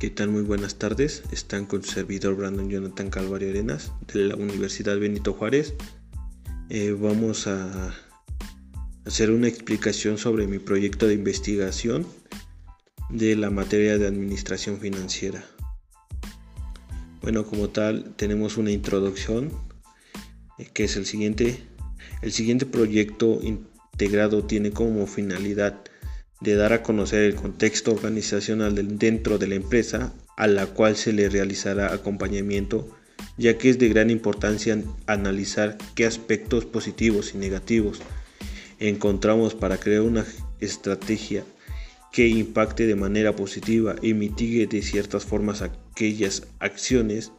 ¿Qué tal? Muy buenas tardes. Están con su servidor Brandon Jonathan Calvario Arenas de la Universidad Benito Juárez. Eh, vamos a hacer una explicación sobre mi proyecto de investigación de la materia de administración financiera. Bueno, como tal, tenemos una introducción eh, que es el siguiente. El siguiente proyecto integrado tiene como finalidad de dar a conocer el contexto organizacional dentro de la empresa a la cual se le realizará acompañamiento, ya que es de gran importancia analizar qué aspectos positivos y negativos encontramos para crear una estrategia que impacte de manera positiva y mitigue de ciertas formas aquellas acciones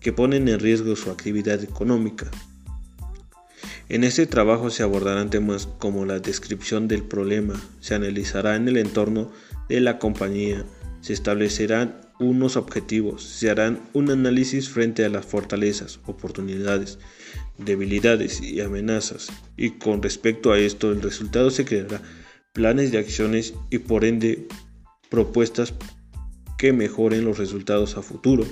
que ponen en riesgo su actividad económica. En este trabajo se abordarán temas como la descripción del problema, se analizará en el entorno de la compañía, se establecerán unos objetivos, se harán un análisis frente a las fortalezas, oportunidades, debilidades y amenazas, y con respecto a esto el resultado se creará planes de acciones y por ende propuestas que mejoren los resultados a futuro.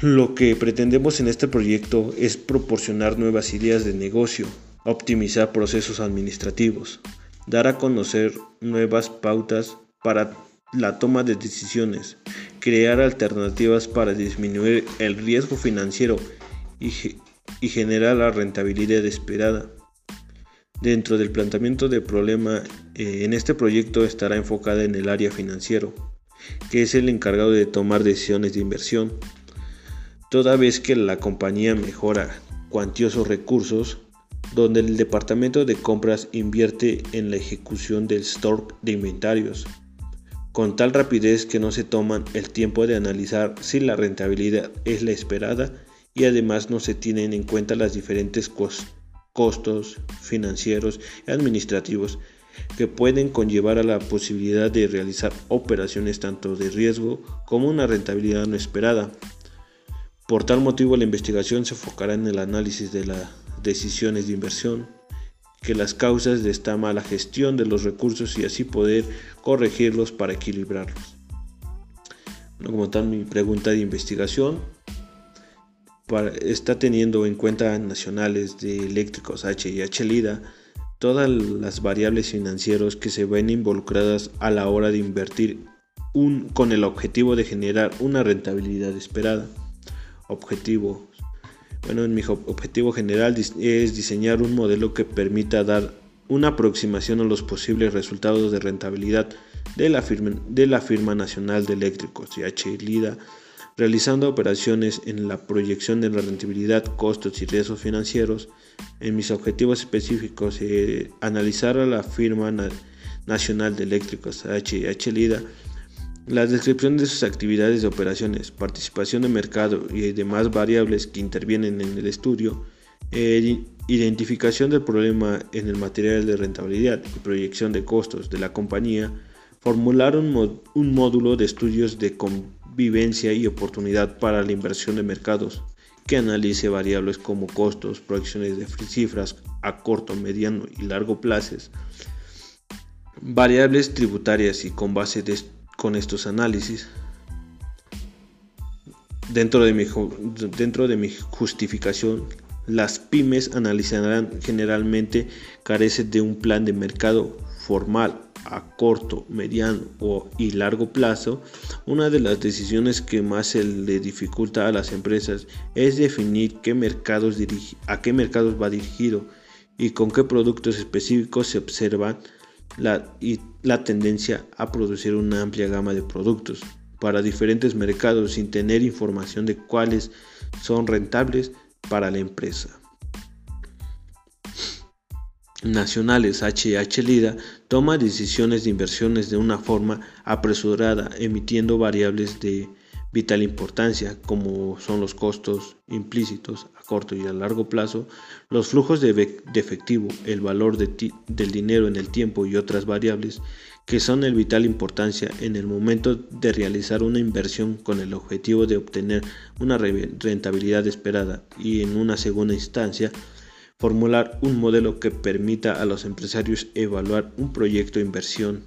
Lo que pretendemos en este proyecto es proporcionar nuevas ideas de negocio, optimizar procesos administrativos, dar a conocer nuevas pautas para la toma de decisiones, crear alternativas para disminuir el riesgo financiero y, generar la rentabilidad esperada. Dentro del planteamiento del problema, eh, en este proyecto estará enfocada en el área financiero, que es el encargado de tomar decisiones de inversión, toda vez que la compañía mejora cuantiosos recursos donde el departamento de compras invierte en la ejecución del stock de inventarios, con tal rapidez que no se toman el tiempo de analizar si la rentabilidad es la esperada y además no se tienen en cuenta los diferentes costos financieros y administrativos que pueden conllevar a la posibilidad de realizar operaciones tanto de riesgo como una rentabilidad no esperada. Por tal motivo, la investigación se enfocará en el análisis de las decisiones de inversión, que las causas de esta mala gestión de los recursos y así poder corregirlos para equilibrarlos. como tal, mi pregunta de investigación está teniendo en cuenta nacionales de eléctricos H y H LIDA todas las variables financieras que se ven involucradas a la hora de invertir con el objetivo de generar una rentabilidad esperada objetivo. Bueno, en mi objetivo general es diseñar un modelo que permita dar una aproximación a los posibles resultados de rentabilidad de la firma, de la firma nacional de eléctricos, CH LIDA, realizando operaciones en la proyección de la rentabilidad, costos y riesgos financieros. En mis objetivos específicos, eh, analizar a la firma nacional de eléctricos, H LIDA, la descripción de sus actividades de operaciones, participación de mercado y demás variables que intervienen en el estudio, identificación del problema en el material de rentabilidad y proyección de costos de la compañía, formular un, módulo de estudios de convivencia y oportunidad para la inversión de mercados que analice variables como costos, proyecciones de cifras a corto, mediano y largo plazos, variables tributarias y con base de con estos análisis. Dentro de, mi, dentro de mi justificación, las pymes analizarán generalmente carecen de un plan de mercado formal a corto, mediano y largo plazo, una de las decisiones que más se le dificulta a las empresas es definir qué mercados a qué mercados va dirigido y con qué productos específicos se observan la, y la tendencia a producir una amplia gama de productos para diferentes mercados sin tener información de cuáles son rentables para la empresa. Nacionales HH Lida toma decisiones de inversiones de una forma apresurada, emitiendo variables de vital importancia, como son los costos implícitos a corto y a largo plazo, los flujos de, efectivo, el valor del dinero en el tiempo y otras variables que son de vital importancia en el momento de realizar una inversión con el objetivo de obtener una rentabilidad esperada y en una segunda instancia formular un modelo que permita a los empresarios evaluar un proyecto de inversión.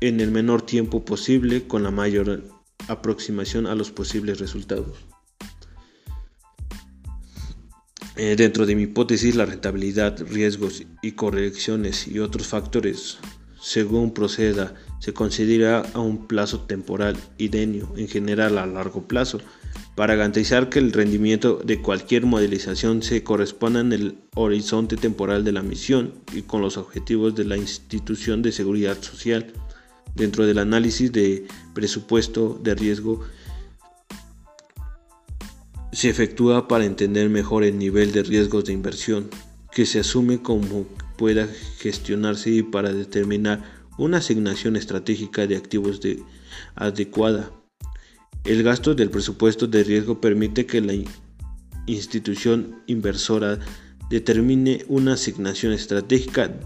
En el menor tiempo posible con la mayor aproximación a los posibles resultados. Eh, dentro de mi hipótesis, la rentabilidad, riesgos y correcciones y otros factores, según proceda, se considera a un plazo temporal idéneo, en general a largo plazo, para garantizar que el rendimiento de cualquier modelización se corresponda en el horizonte temporal de la misión y con los objetivos de la institución de seguridad social. Dentro del análisis de presupuesto de riesgo se efectúa para entender mejor el nivel de riesgos de inversión que se asume como pueda gestionarse y para determinar una asignación estratégica de activos de adecuada. El gasto del presupuesto de riesgo permite que la institución inversora determine una asignación estratégica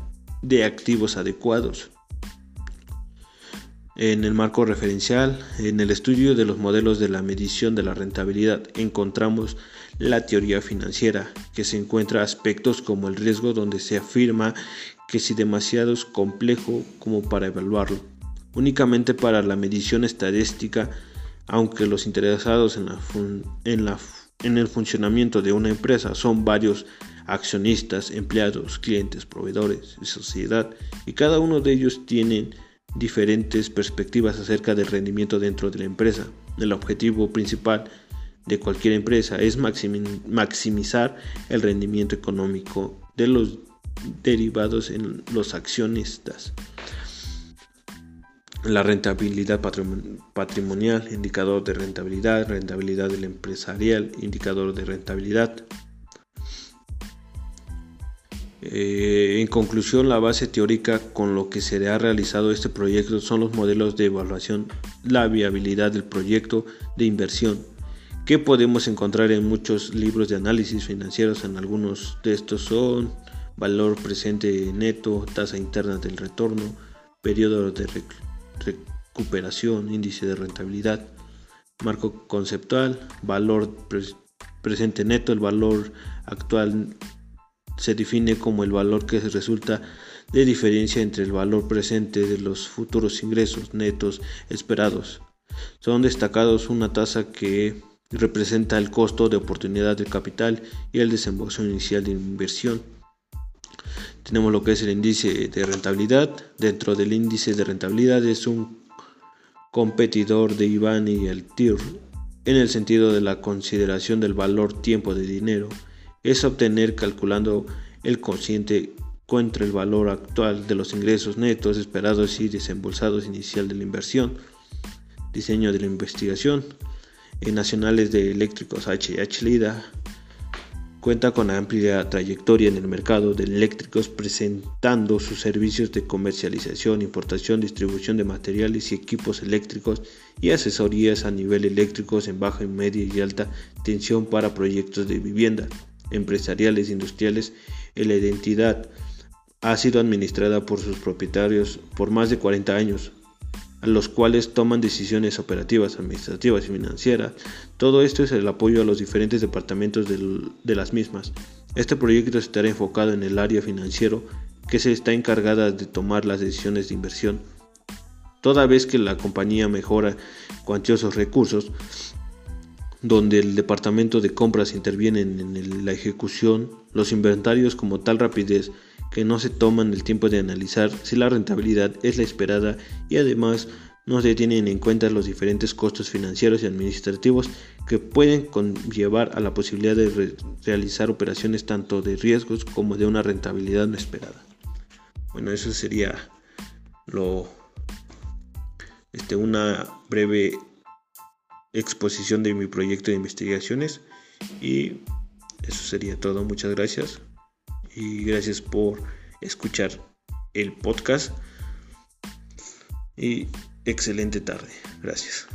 de activos adecuados. En el marco referencial, en el estudio de los modelos de la medición de la rentabilidad, encontramos la teoría financiera, que se encuentra aspectos como el riesgo donde se afirma que si demasiado es complejo como para evaluarlo, únicamente para la medición estadística, aunque los interesados en, en el funcionamiento de una empresa son varios accionistas, empleados, clientes, proveedores y sociedad, y cada uno de ellos tiene diferentes perspectivas acerca del rendimiento dentro de la empresa. El objetivo principal de cualquier empresa es maximizar el rendimiento económico de los derivados en los accionistas. La rentabilidad patrimonial, indicador de rentabilidad, rentabilidad del empresarial, indicador de rentabilidad, eh, en conclusión, la base teórica con lo que se ha realizado este proyecto son los modelos de evaluación, la viabilidad del proyecto de inversión, que podemos encontrar en muchos libros de análisis financieros. En algunos de estos son valor presente neto, tasa interna del retorno, periodo de recuperación, índice de rentabilidad, marco conceptual, valor presente neto, el valor actual se define como el valor que resulta de diferencia entre el valor presente de los futuros ingresos netos esperados. Son destacados una tasa que representa el costo de oportunidad del capital y el desembolso inicial de inversión. Tenemos lo que es el índice de rentabilidad. Dentro del índice de rentabilidad es un competidor de Iván y el TIR en el sentido de la consideración del valor tiempo de dinero es obtener calculando el cociente contra el valor actual de los ingresos netos esperados y desembolsados inicial de la inversión. Diseño de la investigación. En Nacionales de Eléctricos HH Lida cuenta con amplia trayectoria en el mercado de eléctricos presentando sus servicios de comercialización, importación, distribución de materiales y equipos eléctricos y asesorías a nivel eléctricos en baja, media y alta tensión para proyectos de vivienda empresariales industriales y la identidad ha sido administrada por sus propietarios por más de 40 años, a los cuales toman decisiones operativas, administrativas y financieras. Todo esto es el apoyo a los diferentes departamentos de las mismas. Este proyecto estará enfocado en el área financiero que se está encargada de tomar las decisiones de inversión. Toda vez que la compañía mejora cuantiosos recursos, donde el departamento de compras interviene en la ejecución, los inventarios como tal rapidez que no se toman el tiempo de analizar si la rentabilidad es la esperada y además no se tienen en cuenta los diferentes costos financieros y administrativos que pueden conllevar a la posibilidad de realizar operaciones tanto de riesgos como de una rentabilidad no esperada. Bueno, eso sería lo este una breve exposición de mi proyecto de investigaciones y eso sería todo. Muchas gracias y gracias por escuchar el podcast y excelente tarde. Gracias.